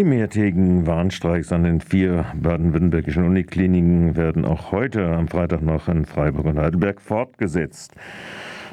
Die mehrtägigen Warnstreiks an den vier baden-württembergischen Unikliniken werden auch heute am Freitag noch in Freiburg und Heidelberg fortgesetzt.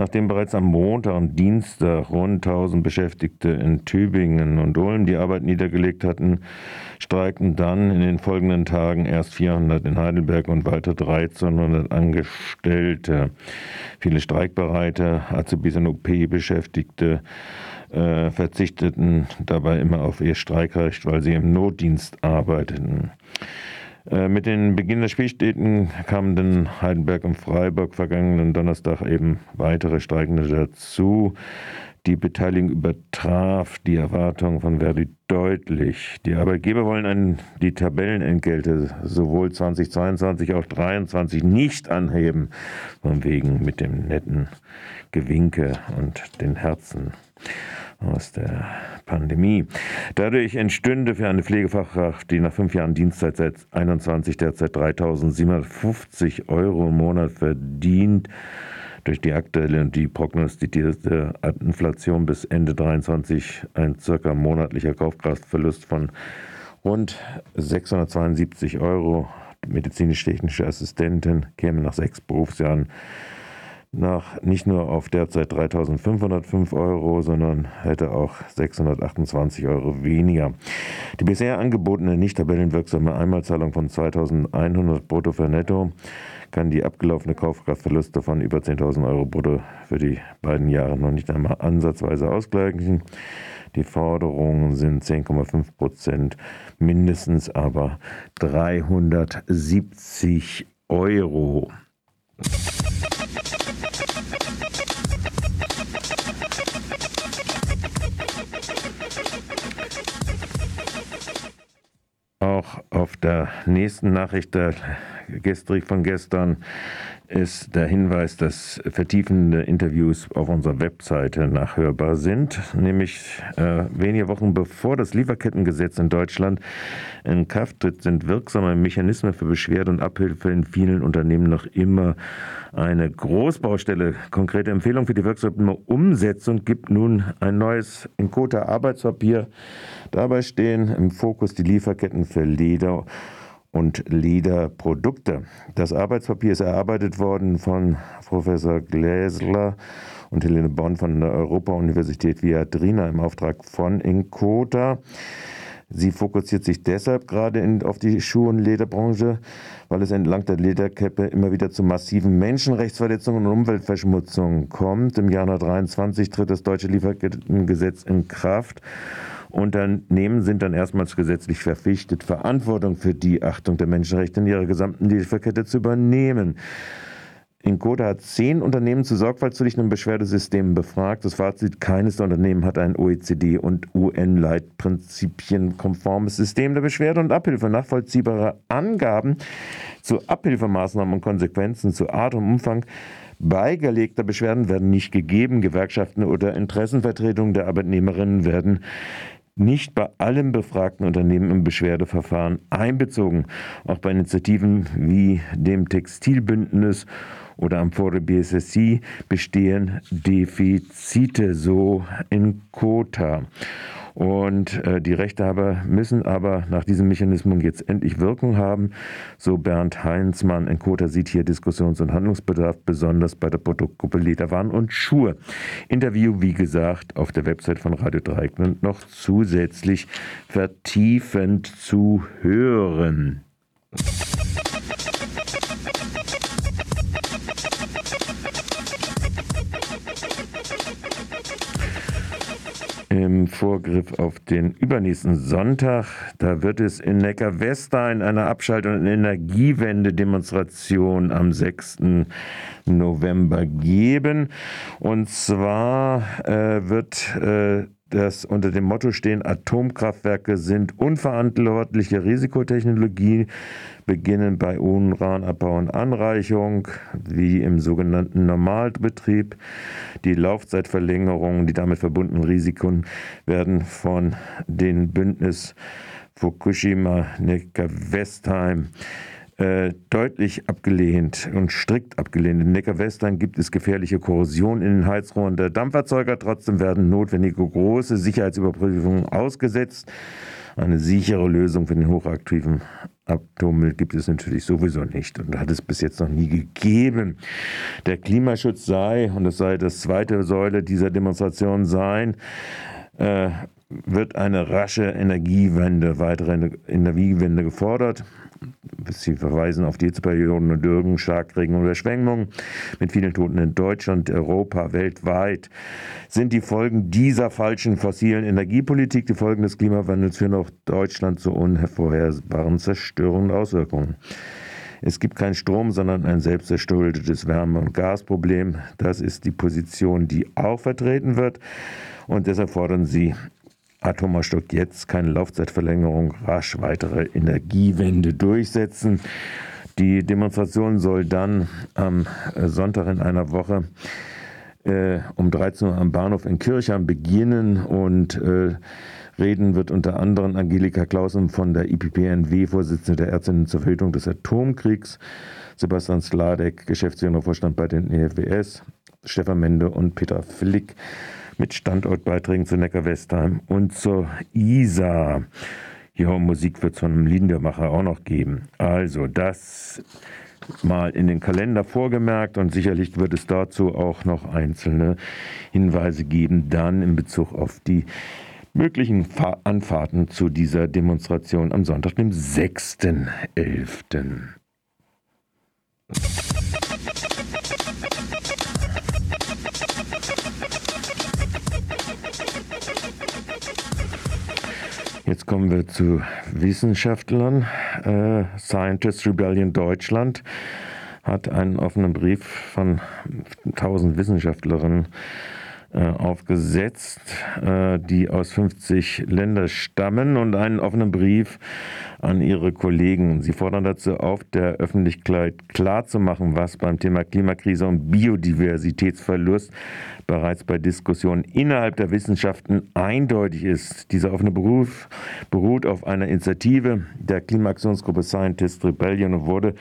Nachdem bereits am Montag und Dienstag rund 1000 Beschäftigte in Tübingen und Ulm die Arbeit niedergelegt hatten, streikten dann in den folgenden Tagen erst 400 in Heidelberg und weiter 1300 Angestellte. Viele streikbereite Azubis und OP-Beschäftigte äh, verzichteten dabei immer auf ihr Streikrecht, weil sie im Notdienst arbeiteten. Äh, mit den Beginn der Spielstätten kamen dann Heidelberg und Freiburg vergangenen Donnerstag eben weitere Streikende dazu. Die Beteiligung übertraf die Erwartungen von Verdi deutlich. Die Arbeitgeber wollen einen, die Tabellenentgelte sowohl 2022 als auch 2023 nicht anheben, von wegen mit dem netten Gewinke und den Herzen aus der Pandemie. Dadurch entstünde für eine Pflegefachkraft, die nach fünf Jahren Dienstzeit seit 21 derzeit 3.750 Euro im Monat verdient, durch die aktuelle und die prognostizierte Inflation bis Ende 2023 ein circa monatlicher Kaufkraftverlust von rund 672 Euro. Medizinisch-technische Assistentin käme nach sechs Berufsjahren nach nicht nur auf derzeit 3.505 Euro, sondern hätte auch 628 Euro weniger. Die bisher angebotene nicht tabellenwirksame Einmalzahlung von 2.100 brutto für netto kann die abgelaufene Kaufkraftverluste von über 10.000 Euro brutto für die beiden Jahre noch nicht einmal ansatzweise ausgleichen. Die Forderungen sind 10,5 Prozent, mindestens aber 370 Euro. Der nächsten Nachricht gestrig von gestern ist der Hinweis, dass vertiefende Interviews auf unserer Webseite nachhörbar sind. Nämlich äh, wenige Wochen bevor das Lieferkettengesetz in Deutschland in Kraft tritt, sind wirksame Mechanismen für Beschwerde und Abhilfe in vielen Unternehmen noch immer eine Großbaustelle. Konkrete Empfehlung für die wirksame Umsetzung gibt nun ein neues Inkota Arbeitspapier. Dabei stehen im Fokus die Lieferketten für Leder und Lederprodukte. Das Arbeitspapier ist erarbeitet worden von Professor Gläsler und Helene Bonn von der Europa-Universität Viadrina im Auftrag von Inkota. Sie fokussiert sich deshalb gerade in, auf die Schuh- und Lederbranche, weil es entlang der Lederkäppe immer wieder zu massiven Menschenrechtsverletzungen und Umweltverschmutzungen kommt. Im Jahr 2023 tritt das deutsche Lieferkettengesetz in Kraft Unternehmen sind dann erstmals gesetzlich verpflichtet, Verantwortung für die Achtung der Menschenrechte in ihrer gesamten Lieferkette zu übernehmen. Incoda hat zehn Unternehmen zu sorgfaltspflichten und Beschwerdesystemen befragt. Das Fazit, keines der Unternehmen hat ein OECD- und UN-Leitprinzipien konformes System der Beschwerde und Abhilfe. Nachvollziehbare Angaben zu Abhilfemaßnahmen und Konsequenzen zu Art und Umfang beigelegter Beschwerden werden nicht gegeben. Gewerkschaften oder Interessenvertretungen der Arbeitnehmerinnen werden nicht bei allen befragten Unternehmen im Beschwerdeverfahren einbezogen. Auch bei Initiativen wie dem Textilbündnis oder am Fore BSSI bestehen Defizite, so in Kota. Und äh, die Rechtehaber müssen aber nach diesem Mechanismus jetzt endlich Wirkung haben. So Bernd Heinzmann. Enkota sieht hier Diskussions- und Handlungsbedarf, besonders bei der Produktgruppe Lederwaren und Schuhe. Interview, wie gesagt, auf der Website von Radio Dreieckland noch zusätzlich vertiefend zu hören. Im Vorgriff auf den übernächsten Sonntag. Da wird es in Neckar-Westheim eine Abschalt- und Energiewende-Demonstration am 6. November geben. Und zwar äh, wird äh, das unter dem Motto stehen, Atomkraftwerke sind unverantwortliche Risikotechnologie, beginnen bei Uranabbau und Anreichung, wie im sogenannten Normalbetrieb. Die Laufzeitverlängerungen, die damit verbundenen Risiken werden von den Bündnis Fukushima Neckar Westheim äh, deutlich abgelehnt und strikt abgelehnt. In Neckarwestern gibt es gefährliche Korrosion in den Heizrohren der Dampferzeuger. Trotzdem werden notwendige große Sicherheitsüberprüfungen ausgesetzt. Eine sichere Lösung für den hochaktiven Atommüll gibt es natürlich sowieso nicht und hat es bis jetzt noch nie gegeben. Der Klimaschutz sei, und das sei das zweite Säule dieser Demonstration sein, äh, wird eine rasche Energiewende, weitere Energiewende gefordert. Sie verweisen auf die Hitzeperioden und Dürgen, Starkregen und Überschwemmungen mit vielen Toten in Deutschland, Europa, weltweit. Sind die Folgen dieser falschen fossilen Energiepolitik, die Folgen des Klimawandels führen auch Deutschland zu unvorhersehbaren zerstörenden Auswirkungen. Es gibt keinen Strom, sondern ein selbstverschuldetes Wärme- und Gasproblem. Das ist die Position, die auch vertreten wird. Und deshalb fordern sie Atomerstock jetzt keine Laufzeitverlängerung, rasch weitere Energiewende durchsetzen. Die Demonstration soll dann am Sonntag in einer Woche äh, um 13 Uhr am Bahnhof in Kirchheim beginnen und äh, reden wird unter anderem Angelika Clausen von der IPPNW, Vorsitzende der Ärztinnen zur Verhütung des Atomkriegs, Sebastian Sladek, Geschäftsführender Vorstand bei den EFWS, Stefan Mende und Peter Flick mit Standortbeiträgen zu Neckar-Westheim und zur Isar. Ja, Musik wird es von einem Liedermacher auch noch geben. Also das mal in den Kalender vorgemerkt und sicherlich wird es dazu auch noch einzelne Hinweise geben, dann in Bezug auf die möglichen Anfahrten zu dieser Demonstration am Sonntag, dem 6.11. Jetzt kommen wir zu Wissenschaftlern. Äh, Scientist Rebellion Deutschland hat einen offenen Brief von 1000 Wissenschaftlerinnen äh, aufgesetzt, äh, die aus 50 Ländern stammen und einen offenen Brief an ihre Kollegen. Sie fordern dazu auf, der Öffentlichkeit klarzumachen, was beim Thema Klimakrise und Biodiversitätsverlust bereits bei Diskussionen innerhalb der Wissenschaften eindeutig ist. Dieser offene Beruf beruht auf einer Initiative der Klimaaktionsgruppe Scientist Rebellion und wurde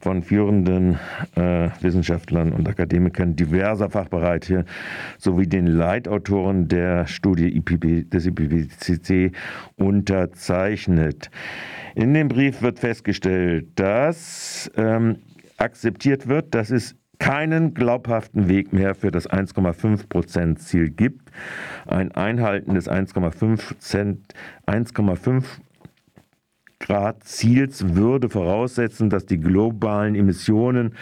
von führenden äh, Wissenschaftlern und Akademikern diverser Fachbereiche sowie den Leitautoren der Studie IPB, des IPCC unterzeichnet. In dem Brief wird festgestellt, dass ähm, akzeptiert wird, dass es keinen glaubhaften Weg mehr für das 1,5 Prozent Ziel gibt. Ein Einhalten des 1,5 1,5 Grad Ziels würde voraussetzen, dass die globalen Emissionen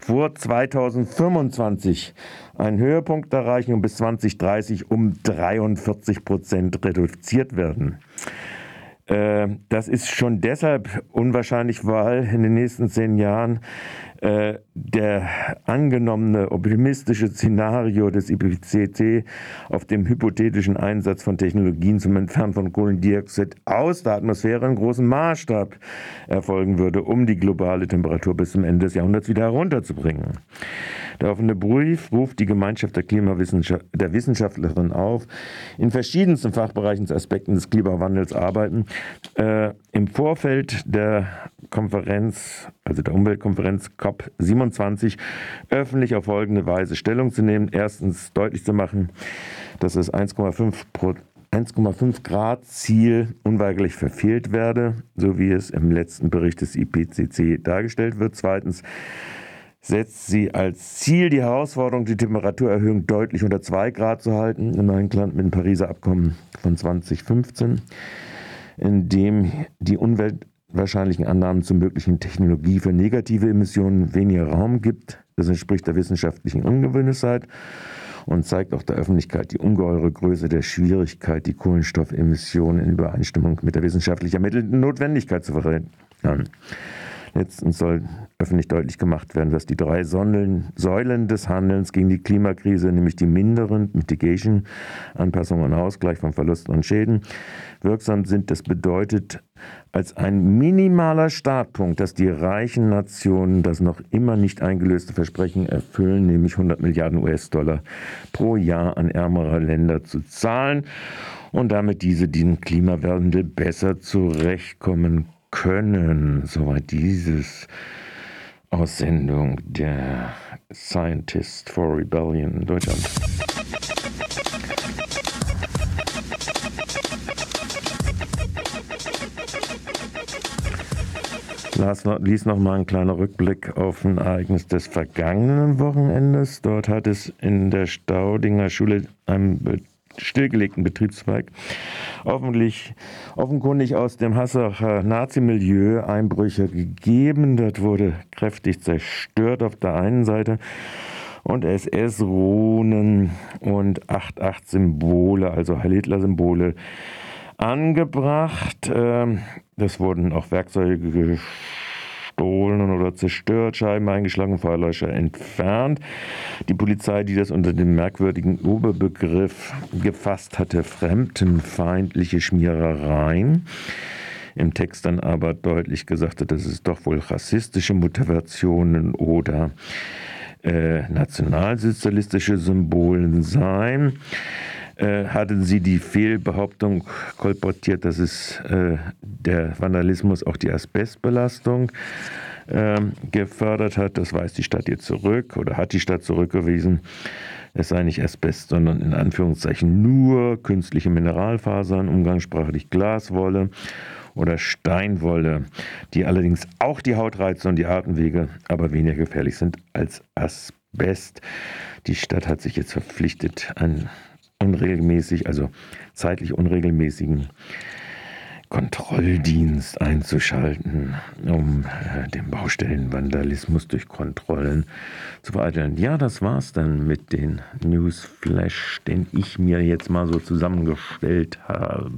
vor 2025 einen Höhepunkt erreichen und bis 2030 um 43 Prozent reduziert werden. Äh, das ist schon deshalb unwahrscheinlich, weil in den nächsten zehn Jahren äh, der angenommene optimistische Szenario des IPCC auf dem hypothetischen Einsatz von Technologien zum Entfernen von Kohlendioxid aus der Atmosphäre in großem Maßstab erfolgen würde, um die globale Temperatur bis zum Ende des Jahrhunderts wieder herunterzubringen. Der offene Brief ruft die Gemeinschaft der, Klimawissenschaft, der Wissenschaftlerinnen auf, in verschiedensten Fachbereichen zu Aspekten des Klimawandels arbeiten. Äh, Im Vorfeld der Konferenz, also der Umweltkonferenz COP27, öffentlich auf folgende Weise Stellung zu nehmen. Erstens deutlich zu machen, dass das 1,5 1,5 Grad Ziel unweigerlich verfehlt werde, so wie es im letzten Bericht des IPCC dargestellt wird. Zweitens setzt sie als Ziel die Herausforderung, die Temperaturerhöhung deutlich unter 2 Grad zu halten, im Einklang mit dem Pariser Abkommen von 2015, in dem die unwahrscheinlichen Annahmen zur möglichen Technologie für negative Emissionen weniger Raum gibt. Das entspricht der wissenschaftlichen Ungewöhnlichkeit und zeigt auch der Öffentlichkeit die ungeheure Größe der Schwierigkeit, die Kohlenstoffemissionen in Übereinstimmung mit der wissenschaftlich ermittelten Notwendigkeit zu verrechnen. Letztens soll öffentlich deutlich gemacht werden, dass die drei Säulen des Handelns gegen die Klimakrise, nämlich die minderen Mitigation, Anpassung und Ausgleich von Verlusten und Schäden, wirksam sind. Das bedeutet als ein minimaler Startpunkt, dass die reichen Nationen das noch immer nicht eingelöste Versprechen erfüllen, nämlich 100 Milliarden US-Dollar pro Jahr an ärmere Länder zu zahlen und damit diese den Klimawandel besser zurechtkommen können. Soweit dieses Aussendung der Scientist for Rebellion in Deutschland. Lars ließ noch mal ein kleiner Rückblick auf ein Ereignis des vergangenen Wochenendes. Dort hat es in der Staudinger Schule, einem stillgelegten Betriebszweig, offensichtlich, offenkundig aus dem Hassacher Nazi-Milieu Einbrüche gegeben. Dort wurde kräftig zerstört auf der einen Seite und SS-Runen und 8-8-Symbole, also Heil-Hitler-Symbole angebracht. Ähm, das wurden auch Werkzeuge gestohlen oder zerstört, Scheiben eingeschlagen, Feuerlöscher entfernt. Die Polizei, die das unter dem merkwürdigen Oberbegriff gefasst hatte, fremdenfeindliche Schmierereien, im Text dann aber deutlich gesagt hat, dass es doch wohl rassistische Motivationen oder äh, nationalsozialistische Symbolen seien. Äh, hatten Sie die Fehlbehauptung kolportiert, dass es äh, der Vandalismus auch die Asbestbelastung äh, gefördert hat. Das weist die Stadt jetzt zurück oder hat die Stadt zurückgewiesen. Es sei nicht Asbest, sondern in Anführungszeichen nur künstliche Mineralfasern, umgangssprachlich Glaswolle oder Steinwolle, die allerdings auch die Haut reizen und die Atemwege, aber weniger gefährlich sind als Asbest. Die Stadt hat sich jetzt verpflichtet, ein unregelmäßig, also zeitlich unregelmäßigen Kontrolldienst einzuschalten, um äh, den Baustellenvandalismus durch Kontrollen zu vereiteln. Ja, das war's dann mit den Newsflash, den ich mir jetzt mal so zusammengestellt habe.